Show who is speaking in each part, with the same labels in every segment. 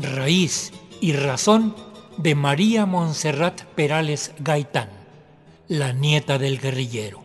Speaker 1: Raíz y razón de María Montserrat Perales Gaitán, la nieta del guerrillero.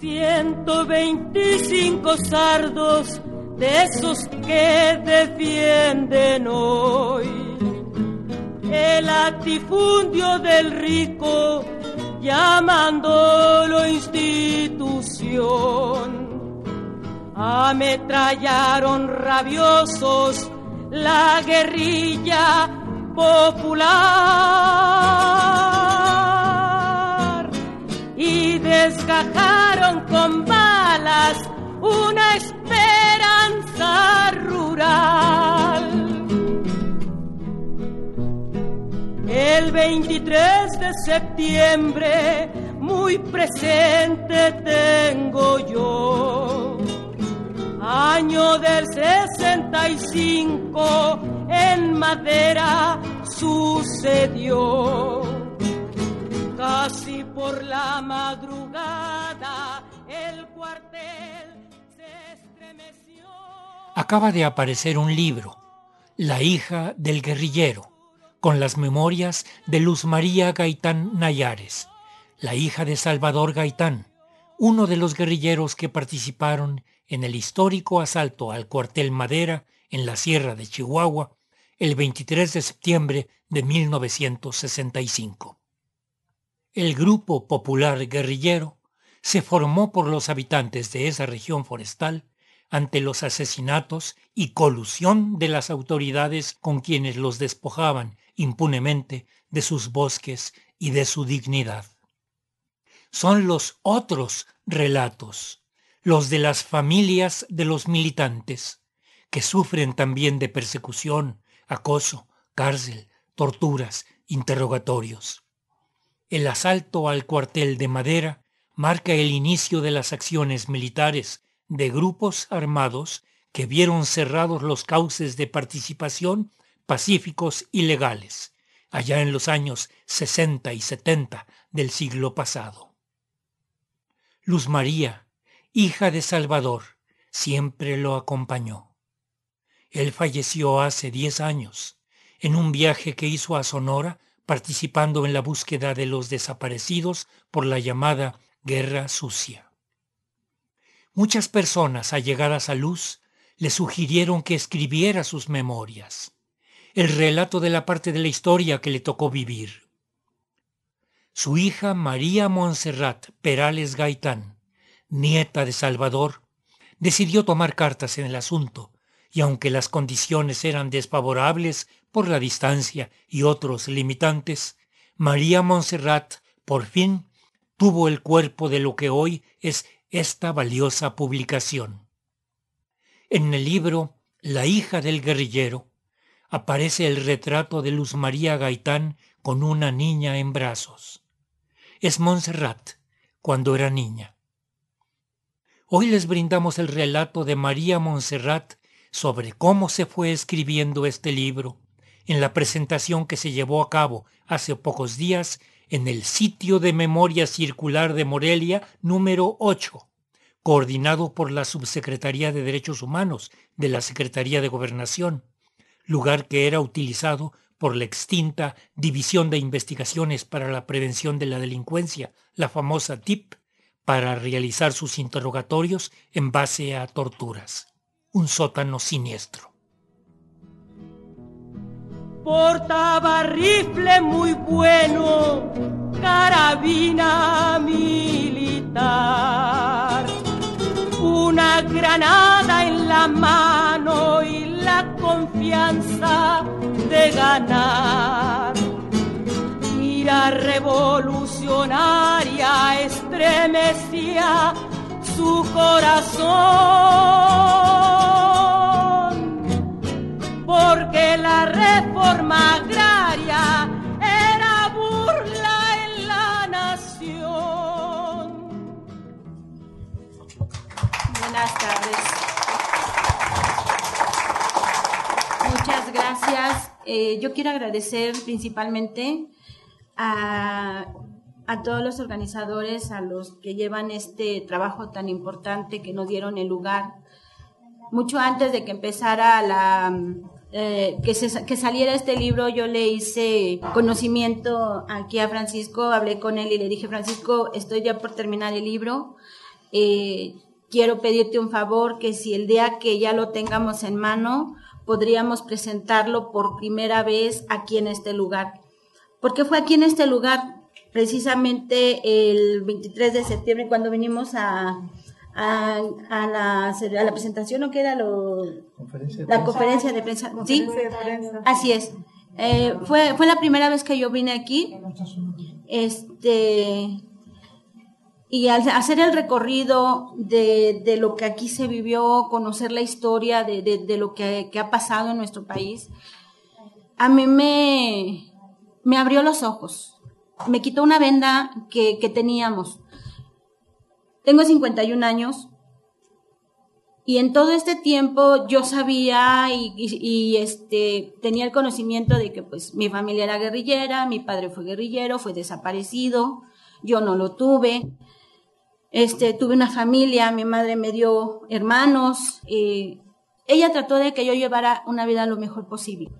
Speaker 2: 125 sardos de esos que defienden hoy el latifundio del rico llamándolo institución. Ametrallaron rabiosos la guerrilla popular y desgajaron con balas una esperanza rural. El 23 de septiembre muy presente tengo yo año del 65 en madera sucedió. Casi por la madrugada el cuartel se estremeció.
Speaker 1: Acaba de aparecer un libro, La hija del guerrillero, con las memorias de Luz María Gaitán Nayares, la hija de Salvador Gaitán, uno de los guerrilleros que participaron en el histórico asalto al cuartel Madera en la Sierra de Chihuahua el 23 de septiembre de 1965. El Grupo Popular Guerrillero se formó por los habitantes de esa región forestal ante los asesinatos y colusión de las autoridades con quienes los despojaban impunemente de sus bosques y de su dignidad. Son los otros relatos los de las familias de los militantes, que sufren también de persecución, acoso, cárcel, torturas, interrogatorios. El asalto al cuartel de Madera marca el inicio de las acciones militares de grupos armados que vieron cerrados los cauces de participación pacíficos y legales, allá en los años 60 y 70 del siglo pasado. Luz María, hija de Salvador, siempre lo acompañó. Él falleció hace diez años, en un viaje que hizo a Sonora participando en la búsqueda de los desaparecidos por la llamada Guerra Sucia. Muchas personas allegadas a Luz le sugirieron que escribiera sus memorias, el relato de la parte de la historia que le tocó vivir. Su hija María Montserrat Perales Gaitán nieta de Salvador, decidió tomar cartas en el asunto, y aunque las condiciones eran desfavorables por la distancia y otros limitantes, María Montserrat por fin tuvo el cuerpo de lo que hoy es esta valiosa publicación. En el libro La hija del guerrillero aparece el retrato de Luz María Gaitán con una niña en brazos. Es Montserrat cuando era niña. Hoy les brindamos el relato de María Montserrat sobre cómo se fue escribiendo este libro en la presentación que se llevó a cabo hace pocos días en el sitio de memoria circular de Morelia número 8, coordinado por la Subsecretaría de Derechos Humanos de la Secretaría de Gobernación, lugar que era utilizado por la extinta División de Investigaciones para la Prevención de la Delincuencia, la famosa TIP, para realizar sus interrogatorios en base a torturas. Un sótano siniestro.
Speaker 2: Portaba rifle muy bueno, carabina militar, una granada en la mano y confianza de ganar revolucionaria estremecía su corazón, porque la reforma agraria era burla en la nación.
Speaker 3: Buenas tardes. Muchas gracias. Eh, yo quiero agradecer principalmente a todos los organizadores, a los que llevan este trabajo tan importante que nos dieron el lugar. Mucho antes de que empezara la, eh, que saliera este libro, yo le hice conocimiento aquí a Francisco, hablé con él y le dije, Francisco, estoy ya por terminar el libro. Eh, quiero pedirte un favor, que si el día que ya lo tengamos en mano, podríamos presentarlo por primera vez aquí en este lugar. Porque fue aquí en este lugar, precisamente el 23 de septiembre, cuando vinimos a, a, la, a la presentación, ¿o qué era lo? la conferencia de prensa. ¿Sí? Así es. Eh, fue, fue la primera vez que yo vine aquí. Este, y al hacer el recorrido de, de, lo que aquí se vivió, conocer la historia de, de, lo que, que, ha pasado en nuestro país, a mí me, me abrió los ojos, me quitó una venda que, que teníamos. Tengo 51 años y en todo este tiempo yo sabía y, y, y, este, tenía el conocimiento de que pues mi familia era guerrillera, mi padre fue guerrillero, fue desaparecido, yo no lo tuve. Este, tuve una familia, mi madre me dio hermanos. Eh, ella trató de que yo llevara una vida lo mejor posible.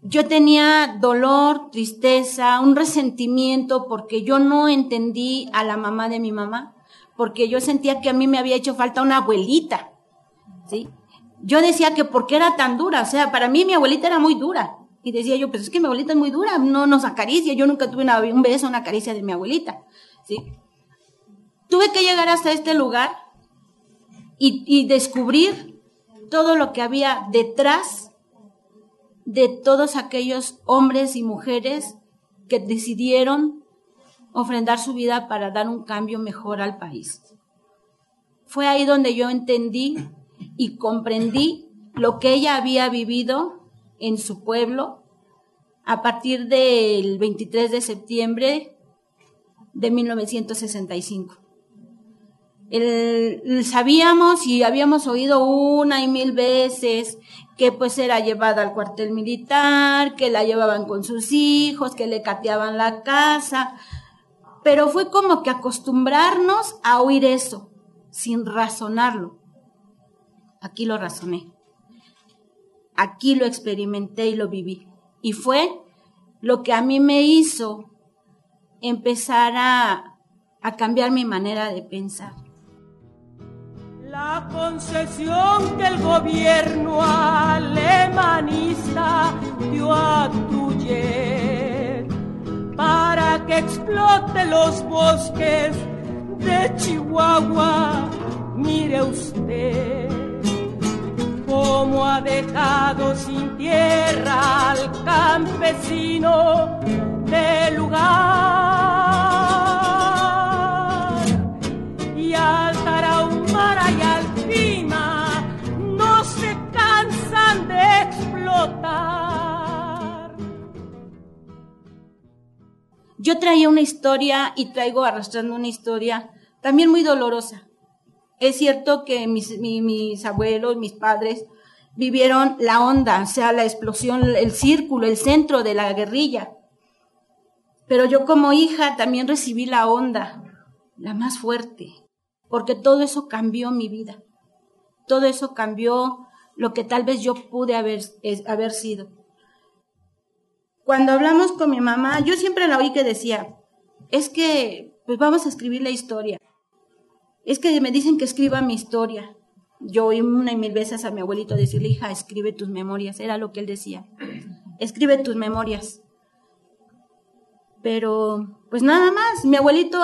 Speaker 3: Yo tenía dolor, tristeza, un resentimiento porque yo no entendí a la mamá de mi mamá, porque yo sentía que a mí me había hecho falta una abuelita, ¿sí? Yo decía que porque era tan dura, o sea, para mí mi abuelita era muy dura. Y decía yo, pues es que mi abuelita es muy dura, no nos acaricia, yo nunca tuve un beso, una caricia de mi abuelita, ¿sí? Tuve que llegar hasta este lugar y, descubrir todo lo que había detrás de todos aquellos hombres y mujeres que decidieron ofrendar su vida para dar un cambio mejor al país. Fue ahí donde yo entendí y comprendí lo que ella había vivido en su pueblo a partir del 23 de septiembre de 1965 sabíamos y habíamos oído una y mil veces que pues era llevada al cuartel militar, que la llevaban con sus hijos, que le cateaban la casa, pero fue como que acostumbrarnos a oír eso, sin razonarlo. Aquí lo razoné, aquí lo experimenté y lo viví. Y fue lo que a mí me hizo empezar a cambiar mi manera de pensar.
Speaker 2: La concesión que el gobierno alemanista dio a Tuyer para que explote los bosques de Chihuahua, mire usted cómo ha dejado sin tierra al campesino del lugar
Speaker 3: Yo traía una historia y traigo arrastrando una historia también muy dolorosa. Es cierto que mis, abuelos, mis padres, vivieron la onda, o sea, la explosión, el círculo, el centro de la guerrilla. Pero yo como hija también recibí la onda, la más fuerte, porque todo eso cambió mi vida. Todo eso cambió lo que tal vez yo pude haber, haber sido. Cuando hablamos con mi mamá, yo siempre la oí que decía, es que, pues vamos a escribir la historia. Es que me dicen que escriba mi historia. Yo oí una y mil veces a mi abuelito decirle, hija, escribe tus memorias. Era lo que él decía. Escribe tus memorias. Pero, pues nada más, mi abuelito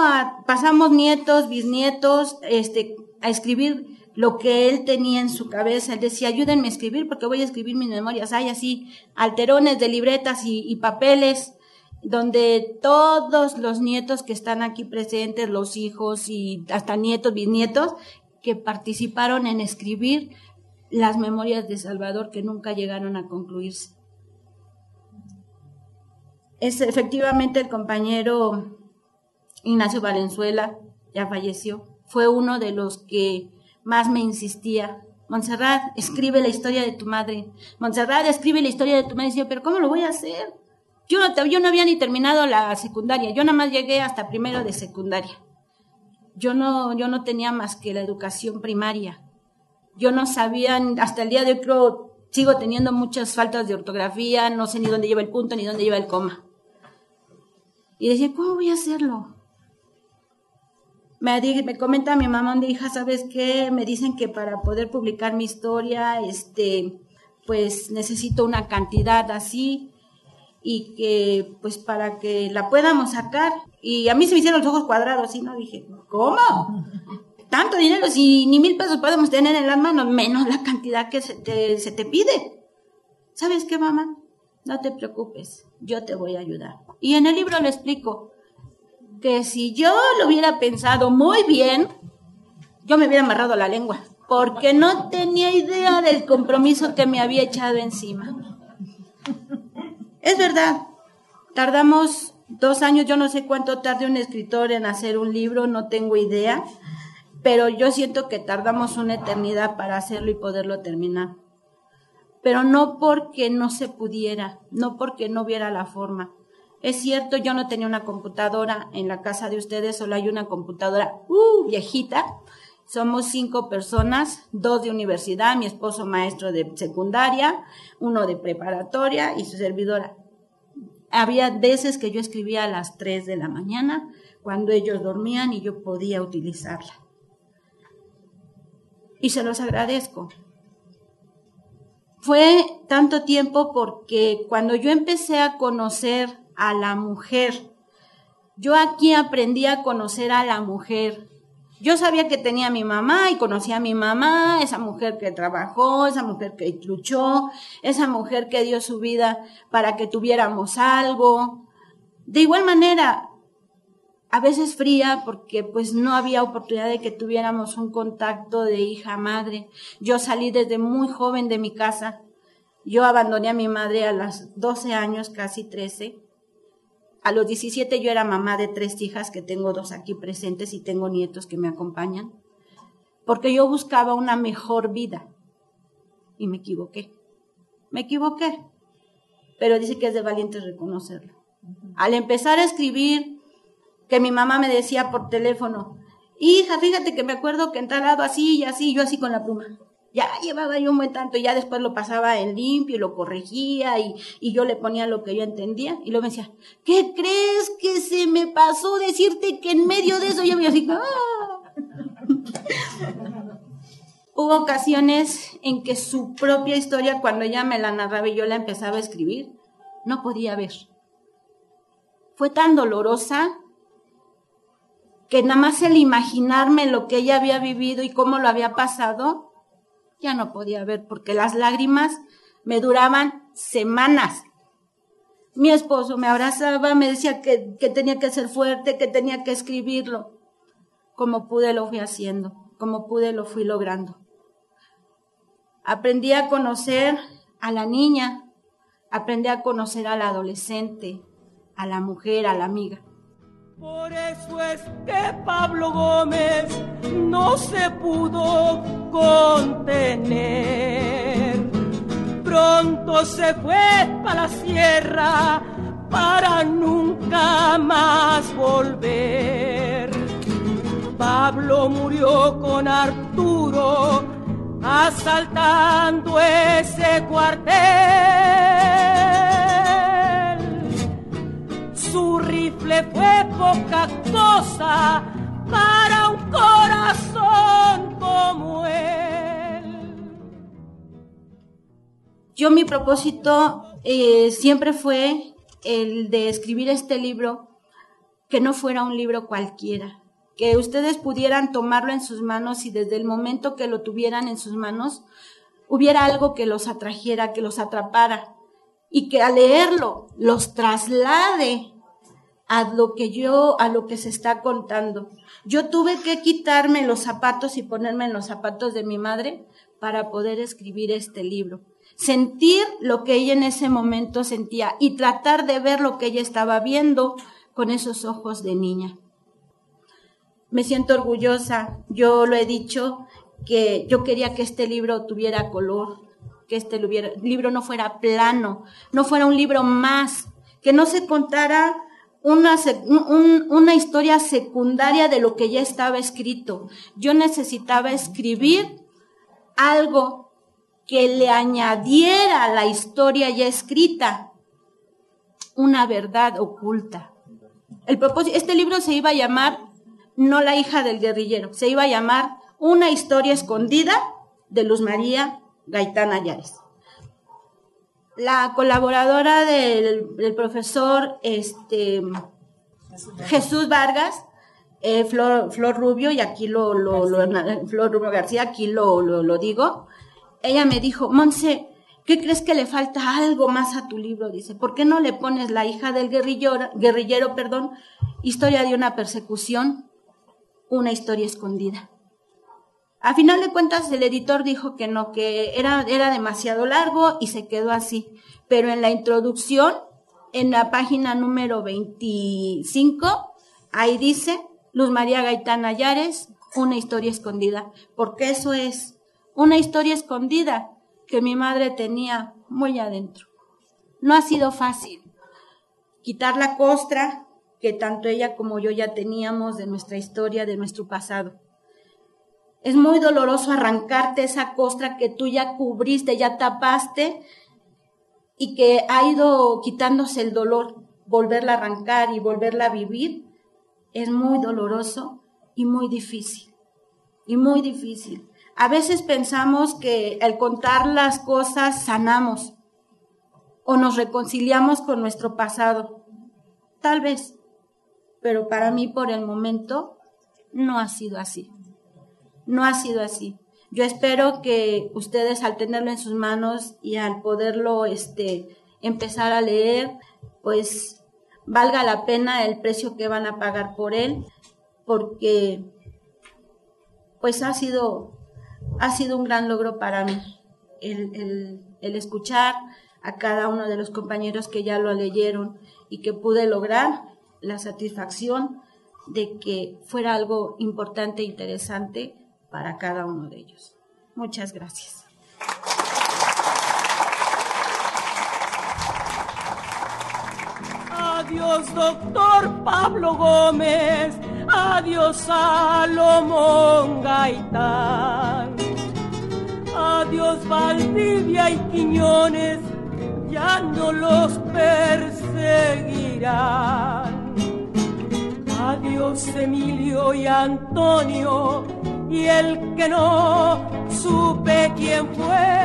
Speaker 3: pasamos nietos, bisnietos, este, a escribir lo que él tenía en su cabeza. Él decía, ayúdenme a escribir porque voy a escribir mis memorias. Hay así alterones de libretas y, papeles donde todos los nietos que están aquí presentes, los hijos y hasta nietos, bisnietos, que participaron en escribir las memorias de Salvador que nunca llegaron a concluirse es efectivamente el compañero Ignacio Valenzuela, ya falleció, fue uno de los que más me insistía. Montserrat, escribe la historia de tu madre. Montserrat, escribe la historia de tu madre. Y decía, pero ¿cómo lo voy a hacer? Yo no, yo no había ni terminado la secundaria, yo nada más llegué hasta primero de secundaria. Yo no, yo no tenía más que la educación primaria. Yo no sabía, hasta el día de hoy creo, sigo teniendo muchas faltas de ortografía, no sé ni dónde lleva el punto ni dónde lleva el coma. Y decía, ¿cómo voy a hacerlo? Me, me comenta mi mamá, de hija, ¿sabes qué? Me dicen que para poder publicar mi historia, este, pues necesito una cantidad así y que pues para que la podamos sacar. Y a mí se me hicieron los ojos cuadrados y no dije, ¿cómo? Tanto dinero, si ni mil pesos podemos tener en las manos, menos la cantidad que se te, se te pide. ¿Sabes qué, mamá? No te preocupes, yo te voy a ayudar. Y en el libro le explico que si yo lo hubiera pensado muy bien, yo me hubiera amarrado la lengua, porque no tenía idea del compromiso que me había echado encima. Es verdad, tardamos dos años, yo no sé cuánto tarde un escritor en hacer un libro, no tengo idea, pero yo siento que tardamos una eternidad para hacerlo y poderlo terminar. Pero no porque no se pudiera, no porque no hubiera la forma. Es cierto, yo no tenía una computadora en la casa de ustedes, solo hay una computadora uh, viejita. Somos cinco personas, dos de universidad, mi esposo maestro de secundaria, uno de preparatoria y su servidora. Había veces que yo escribía a las 3 de la mañana, cuando ellos dormían y yo podía utilizarla. Y se los agradezco. Fue tanto tiempo porque cuando yo empecé a conocer a la mujer, yo aquí aprendí a conocer a la mujer yo sabía que tenía a mi mamá y conocía a mi mamá, esa mujer que trabajó, esa mujer que luchó, esa mujer que dio su vida para que tuviéramos algo. De igual manera, a veces fría porque pues no había oportunidad de que tuviéramos un contacto de hija madre. Yo salí desde muy joven de mi casa. Yo abandoné a mi madre a los 12 años, casi 13. A los 17 yo era mamá de tres hijas, que tengo dos aquí presentes y tengo nietos que me acompañan, porque yo buscaba una mejor vida. Y me equivoqué. Me equivoqué. Pero dice que es de valientes reconocerlo. Al empezar a escribir, que mi mamá me decía por teléfono, hija, fíjate que me acuerdo que en tal lado así y así, yo así con la pluma ya llevaba yo un buen tanto, ya después lo pasaba en limpio y lo corregía y, yo le ponía lo que yo entendía y luego me decía, ¿qué crees que se me pasó decirte que en medio de eso yo me así, ¡ah! Hubo ocasiones en que su propia historia, cuando ella me la narraba y yo la empezaba a escribir, no podía ver. Fue tan dolorosa que nada más el imaginarme lo que ella había vivido y cómo lo había pasado, ya no podía ver porque las lágrimas me duraban semanas. Mi esposo me abrazaba, me decía que, que, tenía que ser fuerte, que tenía que escribirlo. Como pude lo fui haciendo, como pude lo fui logrando. Aprendí a conocer a la niña, aprendí a conocer al adolescente, a la mujer, a la amiga.
Speaker 2: Por eso es que Pablo Gómez no se pudo contener. Pronto se fue para la sierra para nunca más volver. Pablo murió con Arturo asaltando ese cuartel su rifle fue poca cosa para un corazón como él.
Speaker 3: Yo mi propósito eh, siempre fue el de escribir este libro, que no fuera un libro cualquiera, que ustedes pudieran tomarlo en sus manos y desde el momento que lo tuvieran en sus manos, hubiera algo que los atrajera, que los atrapara y que al leerlo los traslade a lo que yo, a lo que se está contando. Yo tuve que quitarme los zapatos y ponerme en los zapatos de mi madre para poder escribir este libro. Sentir lo que ella en ese momento sentía y tratar de ver lo que ella estaba viendo con esos ojos de niña. Me siento orgullosa, yo lo he dicho, que yo quería que este libro tuviera color, que este libro no fuera plano, no fuera un libro más, que no se contara una, una historia secundaria de lo que ya estaba escrito. Yo necesitaba escribir algo que le añadiera a la historia ya escrita una verdad oculta. El propósito, este libro se iba a llamar No la hija del guerrillero, se iba a llamar Una historia escondida de Luz María Gaitán Ayares la colaboradora del, profesor este, Jesús Vargas, eh, Flor, Flor, Rubio, y aquí lo, lo, Flor Rubio García, aquí lo, lo, digo, ella me dijo, Monse, ¿qué crees que le falta algo más a tu libro? Dice, ¿por qué no le pones la hija del guerrillero, guerrillero, perdón, historia de una persecución, una historia escondida? A final de cuentas, el editor dijo que no, que era, era demasiado largo y se quedó así. Pero en la introducción, en la página número 25, ahí dice Luz María Gaitán Ayares, una historia escondida. Porque eso es una historia escondida que mi madre tenía muy adentro. No ha sido fácil quitar la costra que tanto ella como yo ya teníamos de nuestra historia, de nuestro pasado. Es muy doloroso arrancarte esa costra que tú ya cubriste, ya tapaste y que ha ido quitándose el dolor, volverla a arrancar y volverla a vivir. Es muy doloroso y muy difícil. Y muy difícil. A veces pensamos que al contar las cosas sanamos o nos reconciliamos con nuestro pasado. Tal vez, pero para mí por el momento no ha sido así. No ha sido así. Yo espero que ustedes al tenerlo en sus manos y al poderlo este, empezar a leer, pues valga la pena el precio que van a pagar por él, porque pues ha sido, ha sido un gran logro para mí el, el escuchar a cada uno de los compañeros que ya lo leyeron y que pude lograr la satisfacción de que fuera algo importante e interesante para cada uno de ellos. Muchas gracias.
Speaker 2: Adiós, doctor Pablo Gómez. Adiós, Salomón Gaitán. Adiós, Valdivia y Quiñones. Ya no los perseguirán. Adiós, Emilio y Antonio y el que no supe quién fue.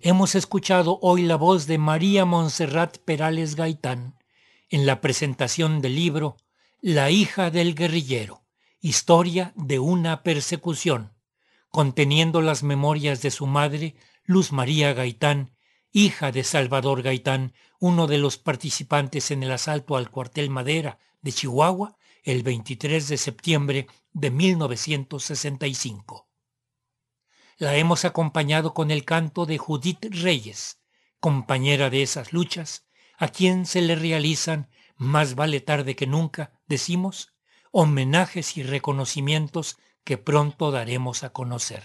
Speaker 1: Hemos escuchado hoy la voz de María Montserrat Perales Gaitán en la presentación del libro La hija del guerrillero, historia de una persecución, conteniendo las memorias de su madre, Luz María Gaitán, hija de Salvador Gaitán, uno de los participantes en el asalto al cuartel Madera de Chihuahua el 23 de septiembre de 1965. La hemos acompañado con el canto de Judith Reyes, compañera de esas luchas, a quien se le realizan, más vale tarde que nunca, decimos, homenajes y reconocimientos que pronto daremos a conocer.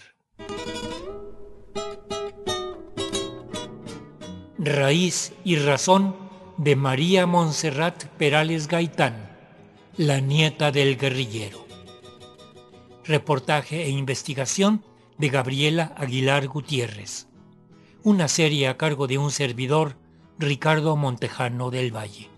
Speaker 1: Raíz y razón de María Montserrat Perales Gaitán la nieta del guerrillero. Reportaje e investigación de Gabriela Aguilar Gutiérrez. Una serie a cargo de un servidor, Ricardo Montejano del Valle.